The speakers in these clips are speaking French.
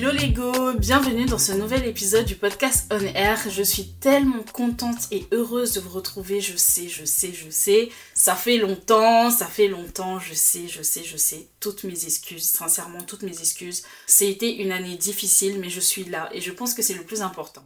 Hello les go, bienvenue dans ce nouvel épisode du podcast On Air. Je suis tellement contente et heureuse de vous retrouver. Je sais, je sais, je sais. Ça fait longtemps, ça fait longtemps. Je sais, je sais, je sais. Toutes mes excuses, sincèrement, toutes mes excuses. C'était une année difficile, mais je suis là et je pense que c'est le plus important.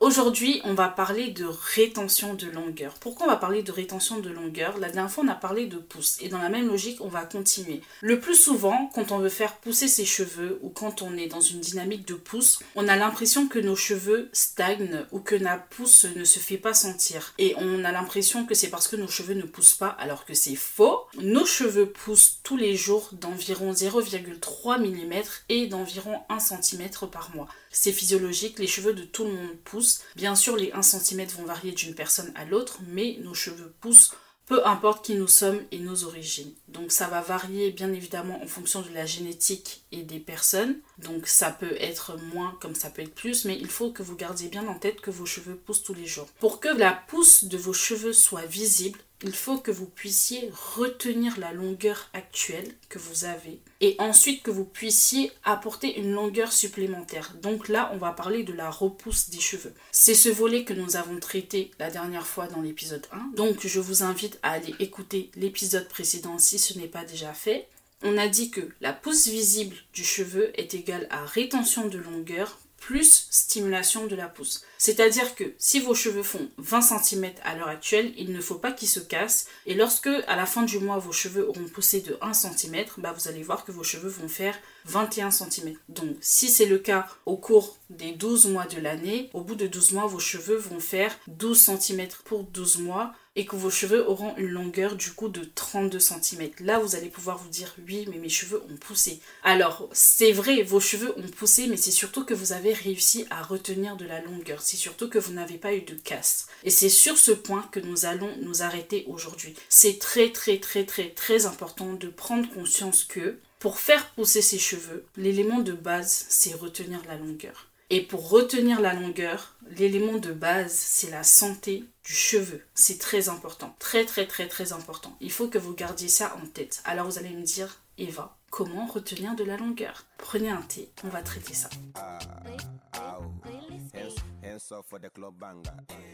Aujourd'hui, on va parler de rétention de longueur. Pourquoi on va parler de rétention de longueur? La dernière fois, on a parlé de pouce. Et dans la même logique, on va continuer. Le plus souvent, quand on veut faire pousser ses cheveux ou quand on est dans une dynamique de pouce, on a l'impression que nos cheveux stagnent ou que la pousse ne se fait pas sentir. Et on a l'impression que c'est parce que nos cheveux ne poussent pas, alors que c'est faux. Nos cheveux poussent tous les jours d'environ 0,3 mm et d'environ 1 cm par mois. C'est physiologique, les cheveux de tout le monde poussent. Bien sûr, les 1 cm vont varier d'une personne à l'autre, mais nos cheveux poussent peu importe qui nous sommes et nos origines. Donc ça va varier bien évidemment en fonction de la génétique et des personnes. Donc ça peut être moins comme ça peut être plus, mais il faut que vous gardiez bien en tête que vos cheveux poussent tous les jours. Pour que la pousse de vos cheveux soit visible, il faut que vous puissiez retenir la longueur actuelle que vous avez et ensuite que vous puissiez apporter une longueur supplémentaire. Donc là, on va parler de la repousse des cheveux. C'est ce volet que nous avons traité la dernière fois dans l'épisode 1. Donc je vous invite à aller écouter l'épisode précédent si ce n'est pas déjà fait. On a dit que la pousse visible du cheveu est égale à rétention de longueur plus stimulation de la pousse. C'est-à-dire que si vos cheveux font 20 cm à l'heure actuelle, il ne faut pas qu'ils se cassent. Et lorsque à la fin du mois vos cheveux auront poussé de 1 cm, bah vous allez voir que vos cheveux vont faire 21 cm. Donc si c'est le cas au cours des 12 mois de l'année, au bout de 12 mois vos cheveux vont faire 12 cm pour 12 mois et que vos cheveux auront une longueur du coup de 32 cm. Là, vous allez pouvoir vous dire oui, mais mes cheveux ont poussé. Alors, c'est vrai, vos cheveux ont poussé, mais c'est surtout que vous avez réussi à retenir de la longueur. C'est surtout que vous n'avez pas eu de casse. Et c'est sur ce point que nous allons nous arrêter aujourd'hui. C'est très très très très très important de prendre conscience que pour faire pousser ses cheveux, l'élément de base, c'est retenir la longueur. Et pour retenir la longueur, l'élément de base, c'est la santé du cheveu. C'est très important. Très, très, très, très important. Il faut que vous gardiez ça en tête. Alors vous allez me dire, Eva, comment retenir de la longueur? Prenez un thé, on va traiter ça.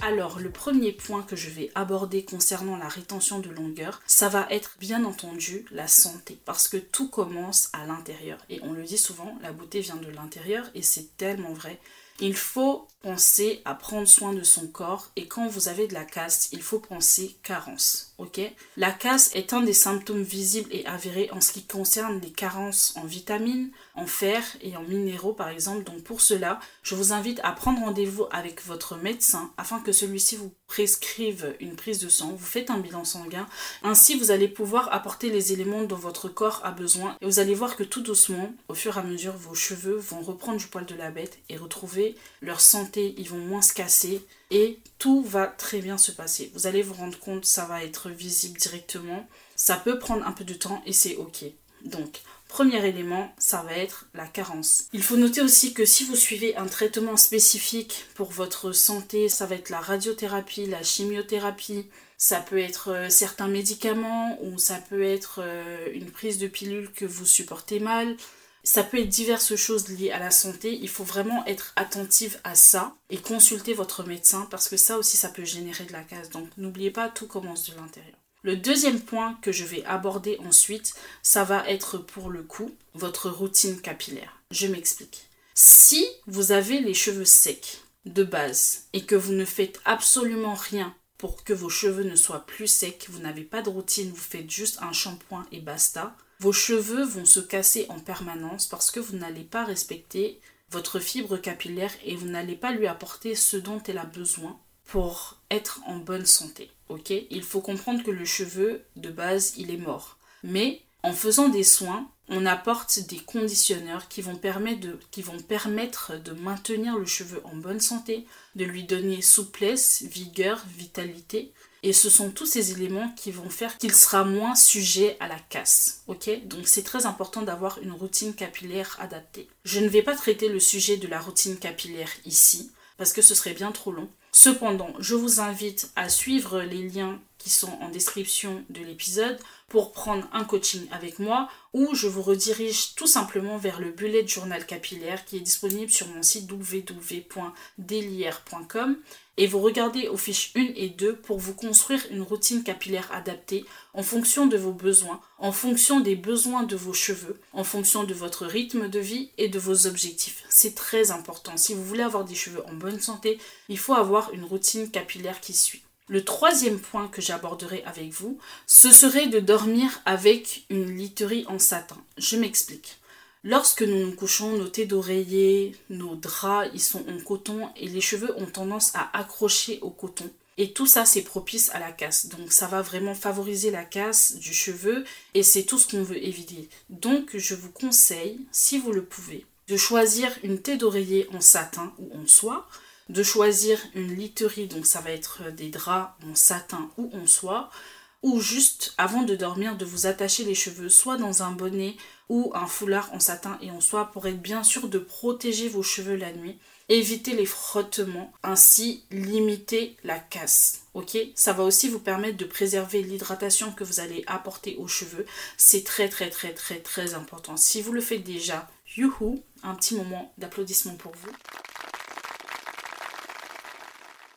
Alors, le premier point que je vais aborder concernant la rétention de longueur, ça va être bien entendu la santé. Parce que tout commence à l'intérieur. Et on le dit souvent, la beauté vient de l'intérieur et c'est tellement vrai. Il faut penser à prendre soin de son corps et quand vous avez de la casse, il faut penser carence. Ok? La casse est un des symptômes visibles et avérés en ce qui concerne les carences en vitamines, en fer et en minéraux par exemple. Donc pour cela, je vous invite à prendre rendez-vous avec votre médecin afin que celui-ci vous prescrive une prise de sang. Vous faites un bilan sanguin. Ainsi, vous allez pouvoir apporter les éléments dont votre corps a besoin et vous allez voir que tout doucement, au fur et à mesure, vos cheveux vont reprendre du poil de la bête et retrouver leur santé. Ils vont moins se casser et tout va très bien se passer. Vous allez vous rendre compte, ça va être visible directement. Ça peut prendre un peu de temps et c'est ok. Donc, Premier élément, ça va être la carence. Il faut noter aussi que si vous suivez un traitement spécifique pour votre santé, ça va être la radiothérapie, la chimiothérapie, ça peut être euh, certains médicaments ou ça peut être euh, une prise de pilule que vous supportez mal. Ça peut être diverses choses liées à la santé. Il faut vraiment être attentive à ça et consulter votre médecin parce que ça aussi, ça peut générer de la casse. Donc n'oubliez pas, tout commence de l'intérieur. Le deuxième point que je vais aborder ensuite, ça va être pour le coup votre routine capillaire. Je m'explique. Si vous avez les cheveux secs de base et que vous ne faites absolument rien pour que vos cheveux ne soient plus secs, vous n'avez pas de routine, vous faites juste un shampoing et basta, vos cheveux vont se casser en permanence parce que vous n'allez pas respecter votre fibre capillaire et vous n'allez pas lui apporter ce dont elle a besoin pour être en bonne santé. Ok? Il faut comprendre que le cheveu, de base, il est mort. Mais en faisant des soins, on apporte des conditionneurs qui vont, permettre de, maintenir le cheveu en bonne santé, de lui donner souplesse, vigueur, vitalité. Et ce sont tous ces éléments qui vont faire qu'il sera moins sujet à la casse. Ok? Donc c'est très important d'avoir une routine capillaire adaptée. Je ne vais pas traiter le sujet de la routine capillaire ici, parce que ce serait bien trop long. Cependant, je vous invite à suivre les liens qui sont en description de l'épisode pour prendre un coaching avec moi ou je vous redirige tout simplement vers le bullet journal capillaire qui est disponible sur mon site www.delier.com et vous regardez aux fiches 1 et 2 pour vous construire une routine capillaire adaptée en fonction de vos besoins, en fonction des besoins de vos cheveux, en fonction de votre rythme de vie et de vos objectifs. C'est très important. Si vous voulez avoir des cheveux en bonne santé, il faut avoir une routine capillaire qui suit. Le troisième point que j'aborderai avec vous, ce serait de dormir avec une literie en satin. Je m'explique. Lorsque nous nous couchons, nos têtes d'oreiller, nos draps, ils sont en coton et les cheveux ont tendance à accrocher au coton. Et tout ça, c'est propice à la casse. Donc, ça va vraiment favoriser la casse du cheveu et c'est tout ce qu'on veut éviter. Donc, je vous conseille, si vous le pouvez, de choisir une tête d'oreiller en satin ou en soie de choisir une literie, donc ça va être des draps en satin ou en soie, ou juste avant de dormir de vous attacher les cheveux soit dans un bonnet ou un foulard en satin et en soie pour être bien sûr de protéger vos cheveux la nuit. Éviter les frottements, ainsi limiter la casse. Ok? Ça va aussi vous permettre de préserver l'hydratation que vous allez apporter aux cheveux. C'est très très très très très important. Si vous le faites déjà, youhou, un petit moment d'applaudissement pour vous.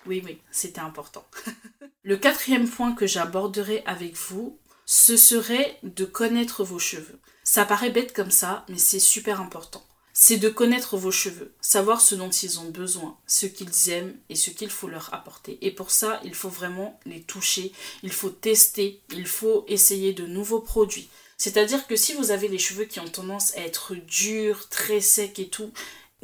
Oui, oui, c'était important. le quatrième point que j'aborderai avec vous, ce serait de connaître vos cheveux. Ça paraît bête comme ça, mais c'est super important. C'est de connaître vos cheveux, savoir ce dont ils ont besoin, ce qu'ils aiment et ce qu'il faut leur apporter. Et pour ça, il faut vraiment les toucher, il faut tester, il faut essayer de nouveaux produits. C'est-à-dire que si vous avez les cheveux qui ont tendance à être durs, très secs et tout,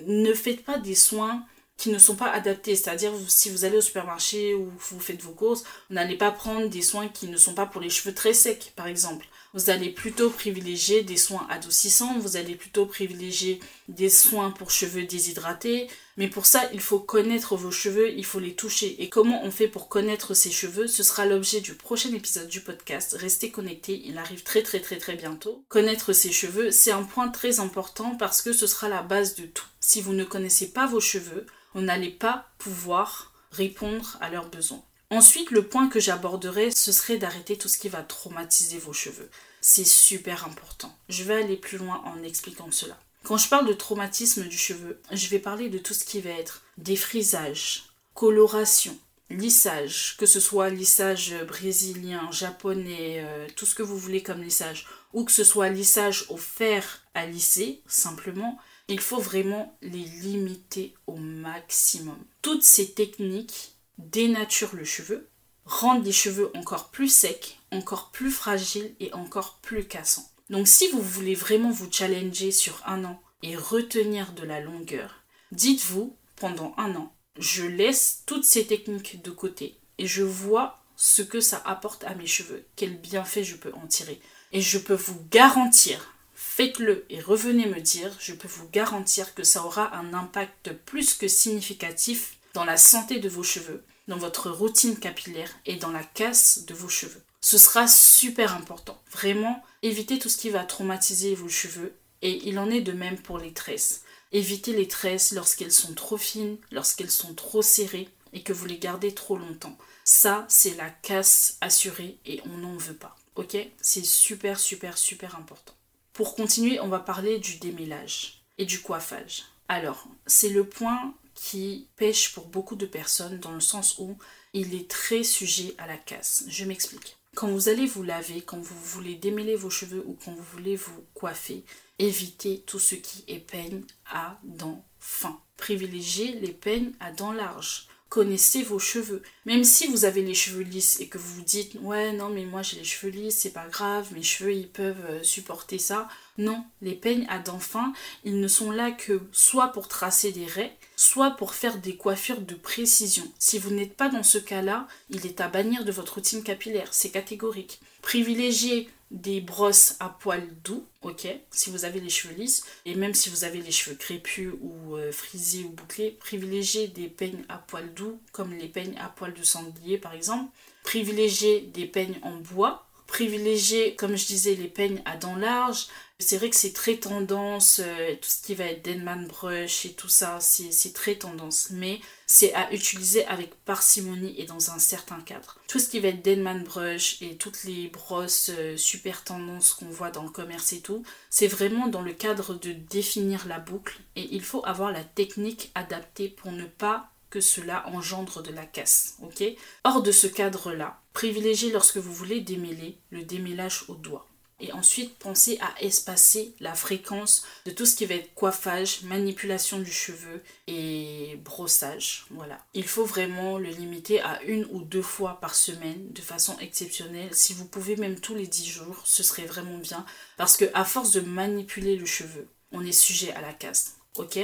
ne faites pas des soins qui ne sont pas adaptés. C'est-à-dire, si vous allez au supermarché ou vous faites vos courses, vous n'allez pas prendre des soins qui ne sont pas pour les cheveux très secs, par exemple. Vous allez plutôt privilégier des soins adoucissants, vous allez plutôt privilégier des soins pour cheveux déshydratés. Mais pour ça, il faut connaître vos cheveux, il faut les toucher. Et comment on fait pour connaître ses cheveux? Ce sera l'objet du prochain épisode du podcast. Restez connectés, il arrive très très très très bientôt. Connaître ses cheveux, c'est un point très important parce que ce sera la base de tout. Si vous ne connaissez pas vos cheveux, on n'allait pas pouvoir répondre à leurs besoins. Ensuite, le point que j'aborderai, ce serait d'arrêter tout ce qui va traumatiser vos cheveux. C'est super important. Je vais aller plus loin en expliquant cela. Quand je parle de traumatisme du cheveu, je vais parler de tout ce qui va être défrisage, coloration, lissage, que ce soit lissage brésilien, japonais, euh, tout ce que vous voulez comme lissage, ou que ce soit lissage au fer à lisser, simplement, il faut vraiment les limiter au maximum. Toutes ces techniques dénaturent le cheveu, rendent les cheveux encore plus secs, encore plus fragiles et encore plus cassants. Donc si vous voulez vraiment vous challenger sur un an et retenir de la longueur, dites-vous pendant un an, je laisse toutes ces techniques de côté et je vois ce que ça apporte à mes cheveux, quel bienfait je peux en tirer. Et je peux vous garantir Faites-le et revenez me dire, je peux vous garantir que ça aura un impact plus que significatif dans la santé de vos cheveux, dans votre routine capillaire et dans la casse de vos cheveux. Ce sera super important. Vraiment, évitez tout ce qui va traumatiser vos cheveux et il en est de même pour les tresses. Évitez les tresses lorsqu'elles sont trop fines, lorsqu'elles sont trop serrées et que vous les gardez trop longtemps. Ça, c'est la casse assurée et on n'en veut pas. Ok? C'est super, super, super important. Pour continuer, on va parler du démêlage et du coiffage. Alors, c'est le point qui pêche pour beaucoup de personnes dans le sens où il est très sujet à la casse. Je m'explique. Quand vous allez vous laver, quand vous voulez démêler vos cheveux ou quand vous voulez vous coiffer, évitez tout ce qui est peigne à dents fins. Privilégiez les peignes à dents larges connaissez vos cheveux. Même si vous avez les cheveux lisses et que vous vous dites ouais non mais moi j'ai les cheveux lisses, c'est pas grave, mes cheveux ils peuvent euh, supporter ça. Non, les peignes à dents fins, ils ne sont là que soit pour tracer des raies, soit pour faire des coiffures de précision. Si vous n'êtes pas dans ce cas-là, il est à bannir de votre routine capillaire, c'est catégorique. Privilégiez des brosses à poils doux, ok, si vous avez les cheveux lisses, et même si vous avez les cheveux crépus ou euh, frisés ou bouclés, privilégiez des peignes à poils doux, comme les peignes à poils de sanglier par exemple. Privilégiez des peignes en bois, privilégiez, comme je disais, les peignes à dents larges, c'est vrai que c'est très tendance, euh, tout ce qui va être Denman Brush et tout ça, c'est très tendance. Mais c'est à utiliser avec parcimonie et dans un certain cadre. Tout ce qui va être Denman Brush et toutes les brosses euh, super tendance qu'on voit dans le commerce et tout, c'est vraiment dans le cadre de définir la boucle et il faut avoir la technique adaptée pour ne pas que cela engendre de la casse, ok? Hors de ce cadre-là, privilégiez lorsque vous voulez démêler le démêlage au doigt. Et ensuite, pensez à espacer la fréquence de tout ce qui va être coiffage, manipulation du cheveu et brossage. Voilà. Il faut vraiment le limiter à une ou deux fois par semaine de façon exceptionnelle. Si vous pouvez même tous les dix jours, ce serait vraiment bien. Parce que à force de manipuler le cheveu, on est sujet à la casse. Ok?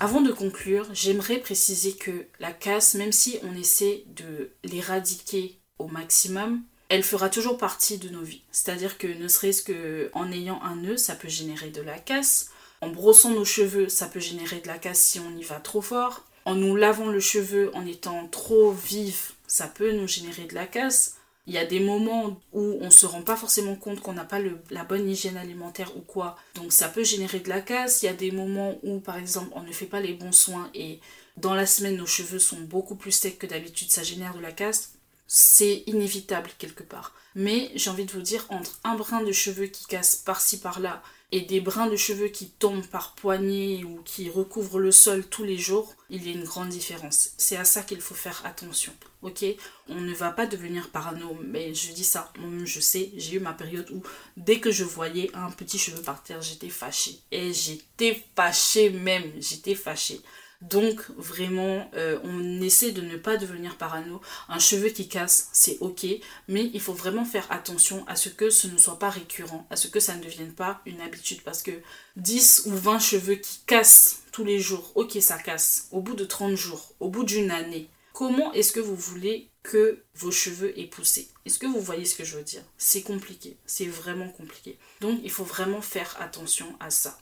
Avant de conclure, j'aimerais préciser que la casse, même si on essaie de l'éradiquer au maximum, elle fera toujours partie de nos vies. C'est-à-dire que ne serait-ce que en ayant un nœud, ça peut générer de la casse. En brossant nos cheveux, ça peut générer de la casse si on y va trop fort. En nous lavant le cheveu en étant trop vif, ça peut nous générer de la casse. Il y a des moments où on ne se rend pas forcément compte qu'on n'a pas la bonne hygiène alimentaire ou quoi. Donc ça peut générer de la casse. Il y a des moments où, par exemple, on ne fait pas les bons soins et dans la semaine, nos cheveux sont beaucoup plus secs que d'habitude. Ça génère de la casse. C'est inévitable quelque part. Mais j'ai envie de vous dire, entre un brin de cheveux qui casse par-ci par-là et des brins de cheveux qui tombent par poignée ou qui recouvrent le sol tous les jours, il y a une grande différence. C'est à ça qu'il faut faire attention. Ok? On ne va pas devenir parano, mais je dis ça, je sais, j'ai eu ma période où dès que je voyais un petit cheveu par terre, j'étais fâchée. Et j'étais fâchée même, j'étais fâchée. Donc vraiment, euh, on essaie de ne pas devenir parano. Un cheveu qui casse, c'est ok, mais il faut vraiment faire attention à ce que ce ne soit pas récurrent, à ce que ça ne devienne pas une habitude. Parce que 10 ou 20 cheveux qui cassent tous les jours, ok ça casse, au bout de 30 jours, au bout d'une année, comment est-ce que vous voulez que vos cheveux aient poussé? Est-ce que vous voyez ce que je veux dire? C'est compliqué, c'est vraiment compliqué. Donc il faut vraiment faire attention à ça.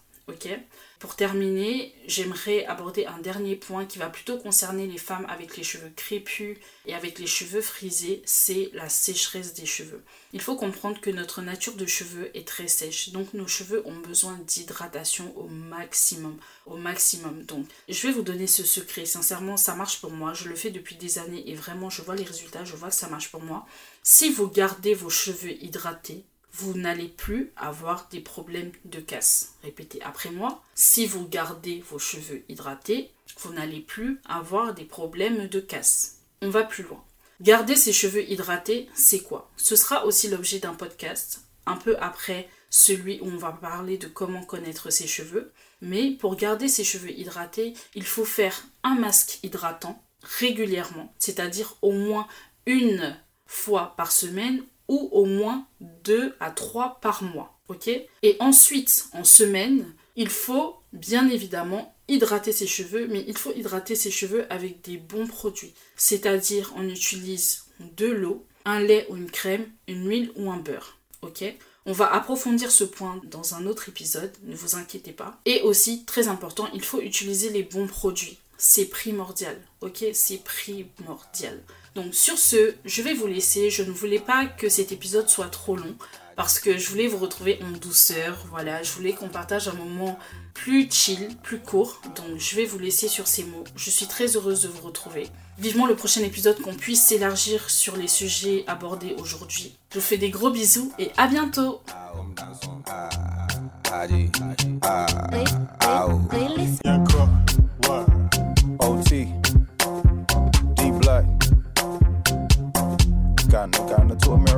Pour terminer, j'aimerais aborder un dernier point qui va plutôt concerner les femmes avec les cheveux crépus et avec les cheveux frisés, c'est la sécheresse des cheveux. Il faut comprendre que notre nature de cheveux est très sèche, donc nos cheveux ont besoin d'hydratation au maximum, au maximum. Donc, je vais vous donner ce secret. Sincèrement, ça marche pour moi. Je le fais depuis des années et vraiment, je vois les résultats, je vois que ça marche pour moi. Si vous gardez vos cheveux hydratés, vous n'allez plus avoir des problèmes de casse. Répétez après moi. Si vous gardez vos cheveux hydratés, vous n'allez plus avoir des problèmes de casse. On va plus loin. Garder ses cheveux hydratés, c'est quoi? Ce sera aussi l'objet d'un podcast, un peu après celui où on va parler de comment connaître ses cheveux. Mais pour garder ses cheveux hydratés, il faut faire un masque hydratant régulièrement, c'est-à-dire au moins une fois par semaine ou au moins 2 à 3 par mois. ok? Et ensuite, en semaine, il faut bien évidemment hydrater ses cheveux, mais il faut hydrater ses cheveux avec des bons produits. C'est-à-dire, on utilise de l'eau, un lait ou une crème, une huile ou un beurre. Ok? On va approfondir ce point dans un autre épisode, ne vous inquiétez pas. Et aussi, très important, il faut utiliser les bons produits. C'est primordial, ok? C'est primordial. Donc sur ce, je vais vous laisser. Je ne voulais pas que cet épisode soit trop long parce que je voulais vous retrouver en douceur. Voilà, je voulais qu'on partage un moment plus chill, plus court. Donc je vais vous laisser sur ces mots. Je suis très heureuse de vous retrouver. Vivement le prochain épisode qu'on puisse s'élargir sur les sujets abordés aujourd'hui. Je vous fais des gros bisous et à bientôt. To America.